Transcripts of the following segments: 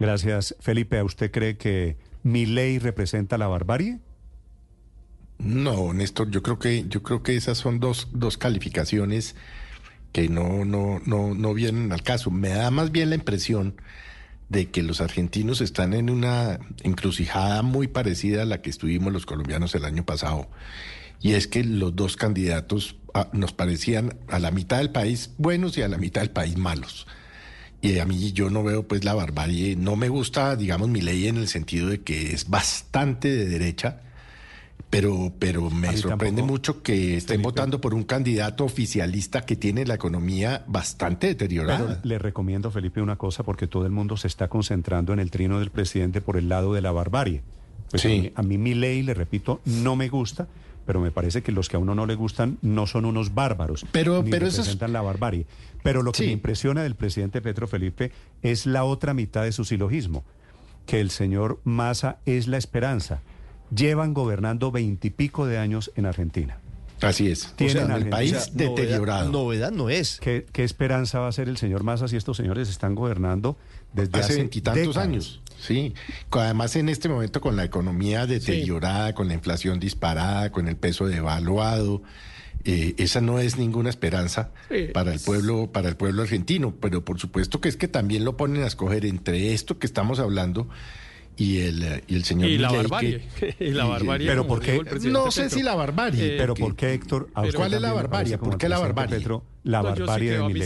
Gracias, Felipe. ¿A usted cree que mi ley representa la barbarie? No, Néstor, yo creo que, yo creo que esas son dos, dos calificaciones que no, no, no, no vienen al caso. Me da más bien la impresión de que los argentinos están en una encrucijada muy parecida a la que estuvimos los colombianos el año pasado. Y es que los dos candidatos ah, nos parecían a la mitad del país buenos y a la mitad del país malos. Y a mí yo no veo pues la barbarie, no me gusta, digamos, mi ley en el sentido de que es bastante de derecha, pero, pero me sorprende mucho que estén votando por un candidato oficialista que tiene la economía bastante deteriorada. le recomiendo, Felipe, una cosa, porque todo el mundo se está concentrando en el trino del presidente por el lado de la barbarie. Pues sí. a, mí, mi ley, le repito, no me gusta, pero me parece que los que a uno no le gustan no son unos bárbaros. Pero, ni pero representan la barbarie. Pero lo que me impresiona del presidente Petro Felipe es la otra mitad de su silogismo, que el señor Massa es la esperanza. Llevan gobernando veintipico de años en Argentina. Así es. Tienen el país deteriorado. Novedad, no es. ¿Qué, esperanza va a ser el señor Massa si estos señores están gobernando desde hace veintitantos años? Sí, además en este momento con la economía deteriorada, con la inflación disparada, con el peso devaluado, eh, esa no es ninguna esperanza para el pueblo, para el pueblo argentino. Pero por supuesto que es que también lo ponen a escoger entre esto que estamos hablando y el, y el señor y la barbarie. y la barbarie pero por qué no sé si la barbarie. Eh, pero por qué Héctor cuál es la barbarie por qué la barbarie la barbarie de mi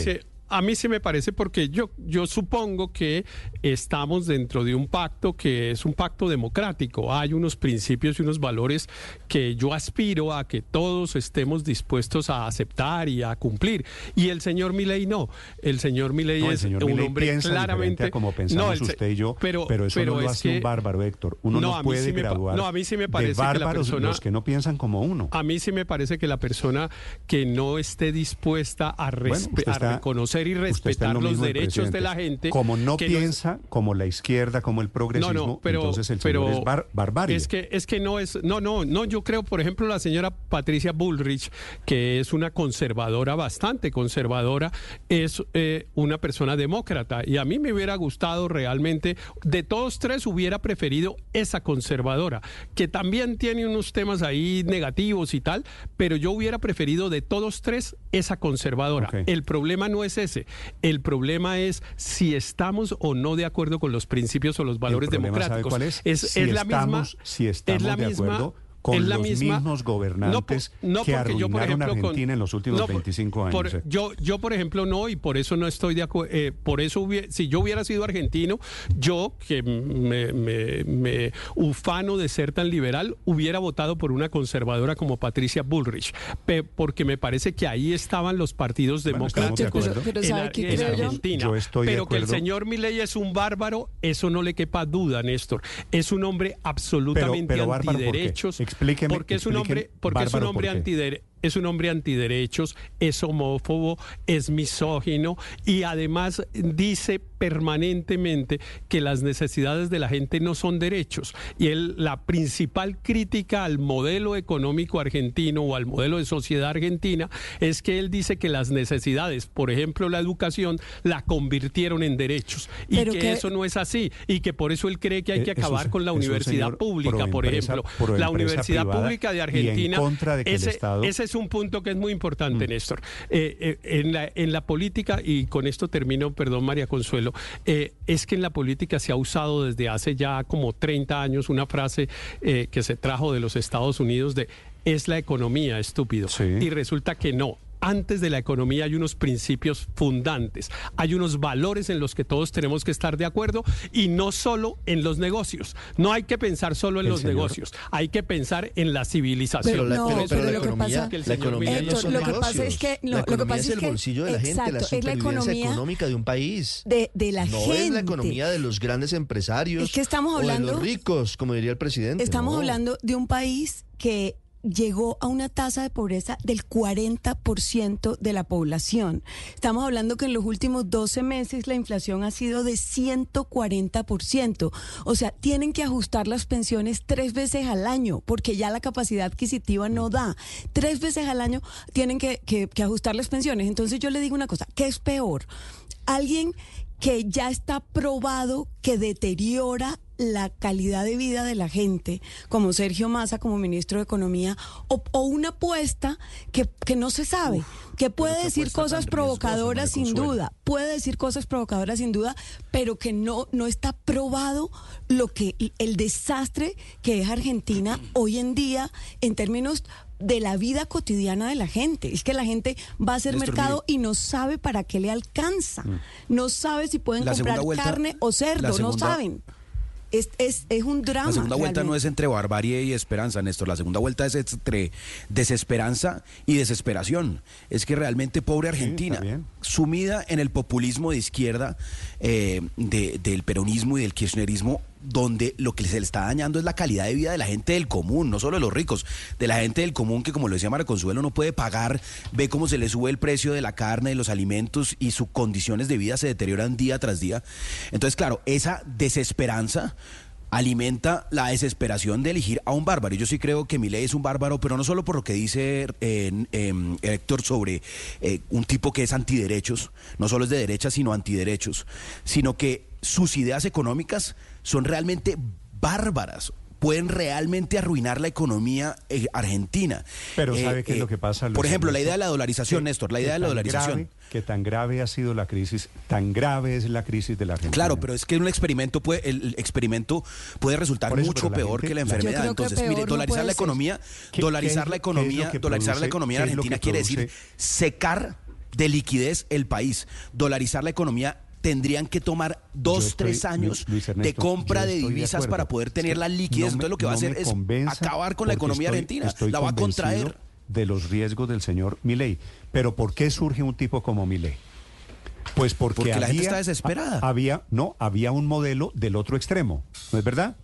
a mí sí me parece porque yo, yo supongo que estamos dentro de un pacto que es un pacto democrático. Hay unos principios y unos valores que yo aspiro a que todos estemos dispuestos a aceptar y a cumplir. Y el señor Milei no. El señor Milei es un hombre claramente como pensamos usted y yo, pero, eso no lo hace un bárbaro, Héctor. Uno no, puede graduar. No, a mí sí me parece que la persona, los que no piensan como uno. A mí sí me parece que la persona que no esté dispuesta a, a reconocer y respetar los derechos de la gente. Como no piensa como la izquierda, como el progresismo, pero, entonces el pero es barbarie. Es que, es que no es, no, no, no, yo creo, por ejemplo, la señora Patricia Bullrich, que es una conservadora, bastante conservadora, es eh, una persona demócrata. Y a mí me hubiera gustado realmente, de todos tres hubiera preferido esa conservadora, que también tiene unos temas ahí negativos y tal, pero yo hubiera preferido de todos tres esa conservadora. El problema no es ese el problema es si estamos o no de acuerdo con los principios o los valores democráticos. cuál es? Es, la misma. Si estamos es la de acuerdo con los mismos gobernantes que arruinaron Argentina en los últimos 25 años. yo, yo, por ejemplo, no, y por eso no estoy de acuerdo. Eh, por eso, si yo hubiera sido argentino, yo, que me, ufano de ser tan liberal, hubiera votado por una conservadora como Patricia Bullrich, porque me parece que ahí estaban los partidos democráticos en, Argentina. pero que el señor Milei es un bárbaro, eso no le quepa duda, Néstor. Es un hombre absolutamente antiderechos. Porque es un hombre, porque es un hombre antiderechos es un hombre antiderechos, es homófobo, es misógino y además dice permanentemente que las necesidades de la gente no son derechos. Y él, la principal crítica al modelo económico argentino o al modelo de sociedad argentina es que él dice que las necesidades, por ejemplo la educación, la convirtieron en derechos y que, eso no es así y que por eso él cree que hay que acabar con la universidad pública, por ejemplo. la universidad pública de Argentina. ese, ese un punto que es muy importante, mm. Néstor. Eh, eh, en, la, en la política, y con esto termino, perdón María Consuelo, eh, es que en la política se ha usado desde hace ya como 30 años una frase que se trajo de los Estados Unidos de es la economía, estúpido. Y resulta que no antes de la economía hay unos principios fundantes, hay unos valores en los que todos tenemos que estar de acuerdo y no solo en los negocios. No hay que pensar solo en los negocios, hay que pensar en la civilización. Pero, la, no, pero, la economía, la economía no son lo que pasa es que no, lo que pasa es, el bolsillo de la gente, la supervivencia económica de un país. De, de la no gente. es la economía de los grandes empresarios. Es que estamos hablando o de los ricos, como diría el presidente. Estamos hablando de un país que llegó a una tasa de pobreza del 40% de la población. Estamos hablando que en los últimos 12 meses la inflación ha sido de 140%. O sea, tienen que ajustar las pensiones tres veces al año porque ya la capacidad adquisitiva no da. Tres veces al año tienen que, que ajustar las pensiones. Entonces yo le digo una cosa, ¿qué es peor? Alguien que ya está probado que deteriora la calidad de vida de la gente, como Sergio Massa como ministro de Economía, o, una apuesta que, no se sabe, que puede decir cosas provocadoras sin duda, puede decir cosas provocadoras sin duda, pero que no, no está probado lo que el desastre que es Argentina hoy en día en términos de la vida cotidiana de la gente. Es que la gente va a hacer mercado y no sabe para qué le alcanza. Mm. No sabe si pueden comprar carne o cerdo, no saben. Es, es, es, un drama. La segunda vuelta no es entre barbarie y esperanza, Néstor. La segunda vuelta es entre desesperanza y desesperación. Es que realmente pobre Argentina, sumida en el populismo de izquierda, eh, del peronismo y del kirchnerismo, donde lo que se le está dañando es la calidad de vida de la gente del común, no solo de los ricos, de la gente del común que, como lo decía Mara Consuelo, no puede pagar, ve cómo se le sube el precio de la carne, de los alimentos y sus condiciones de vida se deterioran día tras día. Entonces, claro, esa desesperanza alimenta la desesperación de elegir a un bárbaro. Yo sí creo que Milei es un bárbaro, pero no solo por lo que dice eh, Héctor sobre eh, un tipo que es antiderechos, no solo es de derecha, sino antiderechos, sino que sus ideas económicas son realmente bárbaras pueden realmente arruinar la economía eh, argentina. Pero ¿sabe eh, qué es lo que pasa? por ejemplo, la idea de la dolarización, Néstor, la idea de la dolarización. que tan grave ha sido la crisis, tan grave es la crisis de la Argentina. Claro, pero es que un experimento puede, el experimento puede resultar mucho peor que la enfermedad. Entonces, mire, dolarizar la economía, dolarizar la economía, dolarizar la economía en Argentina quiere decir secar de liquidez el país. Dolarizar la economía tendrían que tomar dos, tres años de compra de divisas para poder tener la liquidez. Entonces lo que va a hacer es acabar con la economía argentina, la va a contraer. De los riesgos del señor Milei. Pero ¿por qué surge un tipo como Milei? Pues porque, la gente está desesperada. Había, no, había un modelo del otro extremo, ¿no es verdad?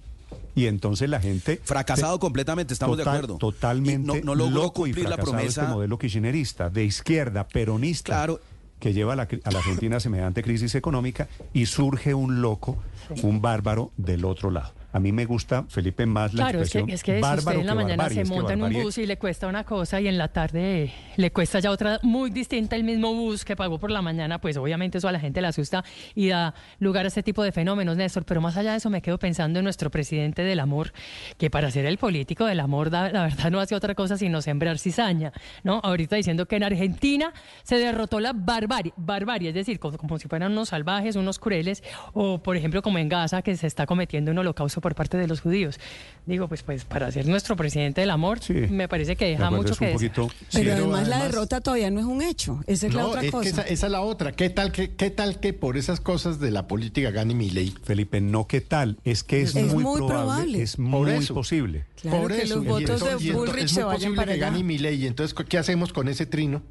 Y entonces la gente fracasado completamente, estamos de acuerdo. Totalmente no, logró cumplir la promesa este modelo kirchnerista, de izquierda, peronista. Claro, que lleva a la, Argentina semejante crisis económica y surge un loco, un bárbaro del otro lado. A mí me gusta, Felipe, más la claro, expresión es que, es que usted en la mañana se monta en un bus y le cuesta una cosa y en la tarde le cuesta ya otra muy distinta el mismo bus que pagó por la mañana, pues obviamente eso a la gente le asusta y da lugar a este tipo de fenómenos, Néstor. Pero más allá de eso me quedo pensando en nuestro presidente del amor, que para ser el político del amor, la verdad no hace otra cosa sino sembrar cizaña, ¿no? Ahorita diciendo que en Argentina se derrotó la barbarie, barbarie es decir, como, como si fueran unos salvajes, unos crueles, o por ejemplo como en Gaza que se está cometiendo un holocausto por parte de los judíos. Digo, pues, pues para ser nuestro presidente del amor, me parece que deja mucho que decir. Pero además, la derrota todavía no es un hecho. Esa es la otra cosa. esa, es la otra. ¿Qué tal que, qué tal que por esas cosas de la política gane mi ley? Felipe, no qué tal. Es que es, muy, probable, Es muy posible. por eso. los votos de Bullrich se vayan para que gane mi ley. Entonces, ¿qué hacemos con ese trino?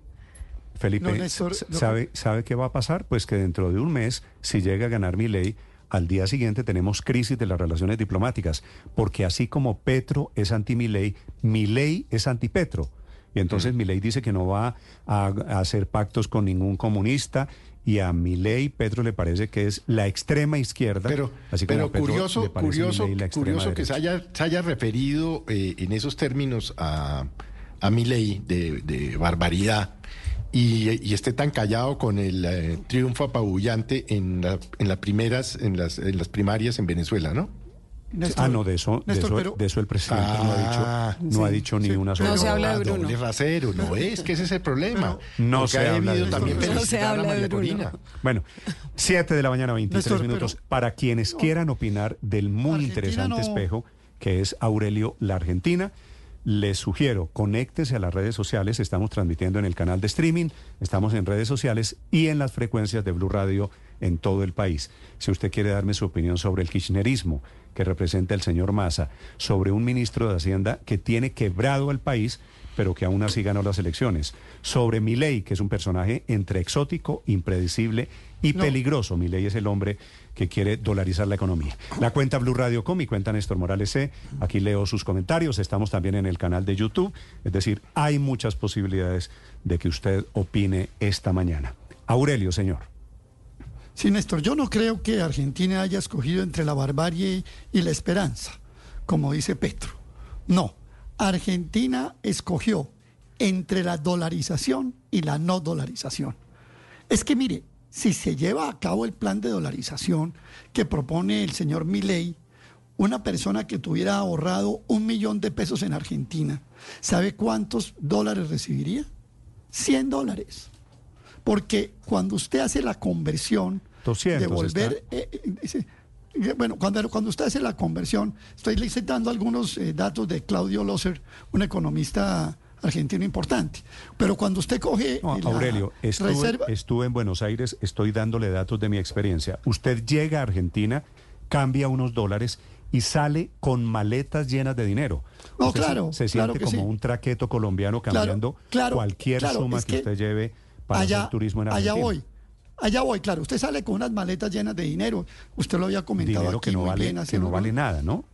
Felipe, ¿sabe, ¿sabe qué va a pasar? Pues que dentro de un mes, si llega a ganar mi ley, al día siguiente tenemos crisis de las relaciones diplomáticas, porque así como Petro es anti Milei, es anti Petro. Y entonces mm. Milei dice que no va a, hacer pactos con ningún comunista y a Milei Petro le parece que es la extrema izquierda. Pero, así pero curioso, curioso, curioso que se haya, se haya referido eh, en esos términos a, a Milei de, de barbaridad y, esté tan callado con el eh, triunfo apabullante en, en, las primeras, en las, en las primarias en Venezuela, ¿no? ah, no, de eso, de, eso el presidente no ha dicho, ah, no ha dicho ni una sola No se habla de Bruno. no es que ese es el problema. no se habla de también no se habla de Bruno. Bueno, 7 de la mañana, 23 minutos. Para quienes quieran opinar del muy interesante espejo que es Aurelio la Argentina, les sugiero, conéctese a las redes sociales, estamos transmitiendo en el canal de streaming, estamos en redes sociales y en las frecuencias de Blue Radio en todo el país. Si usted quiere darme su opinión sobre el kirchnerismo que representa el señor Massa, sobre un ministro de Hacienda que tiene quebrado al país, pero que aún así ganó las elecciones, sobre Milei, que es un personaje entre exótico, impredecible y peligroso. Milei es el hombre que quiere dolarizar la economía. La cuenta Blue Radio Com, mi cuenta Néstor Morales C. Aquí leo sus comentarios. Estamos también en el canal de YouTube. Es decir, hay muchas posibilidades de que usted opine esta mañana. Aurelio, señor. Sí, Néstor, yo no creo que Argentina haya escogido entre la barbarie y la esperanza, como dice Petro. No, Argentina escogió entre la dolarización y la no dolarización. Es que mire, si se lleva a cabo el plan de dolarización que propone el señor Milei, una persona que tuviera ahorrado un millón de pesos en Argentina, ¿sabe cuántos dólares recibiría? 100 dólares. Porque cuando usted hace la conversión de volver... Eh, bueno, cuando, cuando usted hace la conversión, estoy citando algunos datos de Claudio Loser, un economista argentino importante. Pero cuando usted coge. Aurelio, estuve, estuve en Buenos Aires, estoy dándole datos de mi experiencia. Usted llega a Argentina, cambia unos dólares y sale con maletas llenas de dinero. No, claro. Se, siente como un traqueto colombiano cambiando cualquier suma que, usted lleve para hacer turismo en Argentina. Allá voy. Allá voy, claro. Usted sale con unas maletas llenas de dinero. Usted lo había comentado dinero que no vale, que no vale nada, ¿no?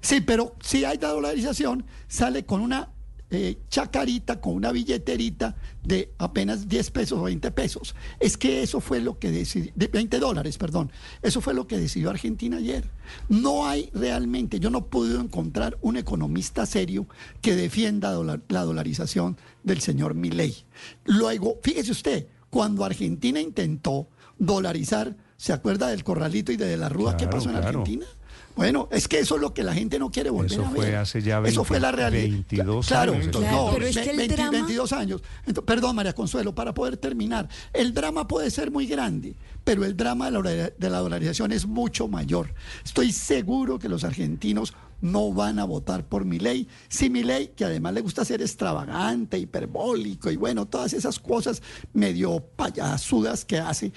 Sí, pero si hay dolarización, sale con una eh, chacarita con una billeterita de apenas 10 pesos o 20 pesos. Es que eso fue lo que decidió, de 20 dólares, perdón, eso fue lo que decidió Argentina ayer. No hay realmente, yo no he podido encontrar un economista serio que defienda la dolarización del señor Milei. Luego, fíjese usted, cuando Argentina intentó dolarizar, ¿se acuerda del corralito y de, la rúa que pasó en Argentina? Bueno, es que eso es lo que la gente no quiere volver a ver. Eso fue hace ya 20, eso fue la realidad. 22 claro, años. Claro, pero es que el drama... 22 años. perdón, María Consuelo, para poder terminar. El drama puede ser muy grande, pero el drama de la, dolarización es mucho mayor. Estoy seguro que los argentinos no van a votar por mi ley. Si mi ley, que además le gusta ser extravagante, hiperbólico y bueno, todas esas cosas medio payasudas que hace,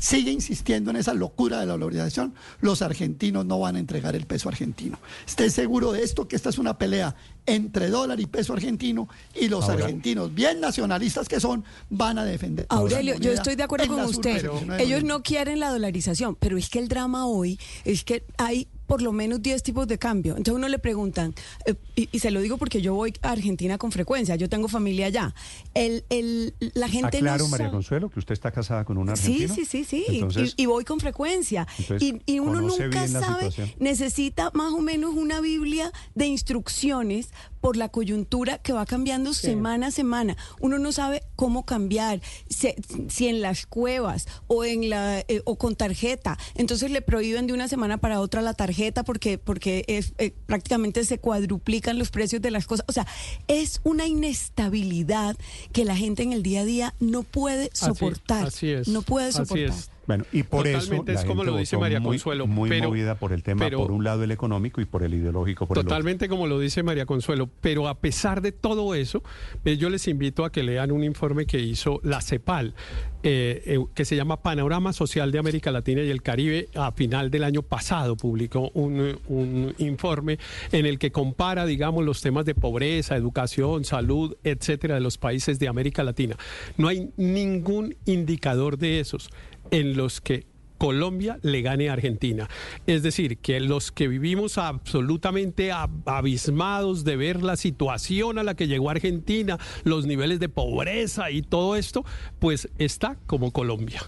sigue insistiendo en esa locura de la dolarización, los argentinos no van a entregar el peso argentino. Esté seguro de esto, que esta es una pelea entre dólar y peso argentino y los argentinos, bien nacionalistas que son, van a defender. Aurelio, yo estoy de acuerdo con usted. Ellos no quieren la dolarización, pero es que el drama hoy es que hay por lo menos 10 tipos de cambio. Entonces uno le preguntan, eh, y, se lo digo porque yo voy a Argentina con frecuencia, yo tengo familia allá. El, el, la gente claro, María Consuelo, que usted está casada con una argentino. Sí, sí, sí, sí. y, voy con frecuencia. Y, y, uno nunca sabe, necesita más o menos una Biblia de instrucciones por la coyuntura que va cambiando semana a semana. Uno no sabe cómo cambiar, si, en las cuevas o en la eh, o con tarjeta. Entonces le prohíben de una semana para otra la tarjeta porque porque es, eh, prácticamente se cuadruplican los precios de las cosas. O sea, es una inestabilidad que la gente en el día a día no puede soportar. Así, es. No puede soportar. Bueno, y por eso es como lo dice María Consuelo, muy, movida por el tema, por un lado el económico y por el ideológico. Por totalmente como lo dice María Consuelo, pero a pesar de todo eso, eh, yo les invito a que lean un informe que hizo la CEPAL, eh, eh, que se llama Panorama Social de América Latina y el Caribe. A final del año pasado publicó un, un informe en el que compara, digamos, los temas de pobreza, educación, salud, etcétera, de los países de América Latina. No hay ningún indicador de esos en los que Colombia le gane a Argentina. Es decir, que los que vivimos absolutamente abismados de ver la situación a la que llegó Argentina, los niveles de pobreza y todo esto, pues está como Colombia.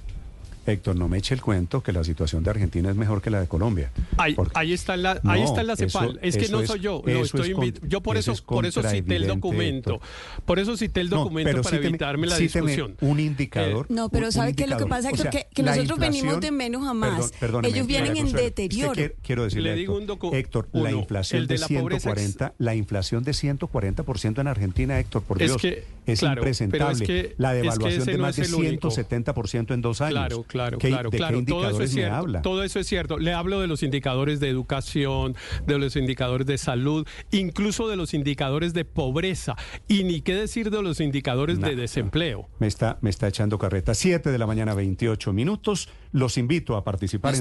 Héctor, no me eche el cuento que la situación de Argentina es mejor que la de Colombia. Ahí, ahí está la, ahí está la CEPAL. es que no soy yo. estoy yo por eso, por eso cité el documento. Por eso cité el documento para evitarme la discusión. Un indicador. no, pero ¿sabe qué? Lo que pasa es que, nosotros venimos de menos a más. Ellos vienen en deterioro. quiero decirle, Le digo un Héctor, la inflación de, 140, la inflación de 140% en Argentina, Héctor, por Dios, es, impresentable. la devaluación de más de 170% en dos años. Claro, claro, claro, claro. todo eso es cierto. Todo eso es cierto. Le hablo de los indicadores de educación, de los indicadores de salud, incluso de los indicadores de pobreza y ni qué decir de los indicadores de desempleo. Me está me está echando carreta. Siete de la mañana, 28 minutos. Los invito a participar en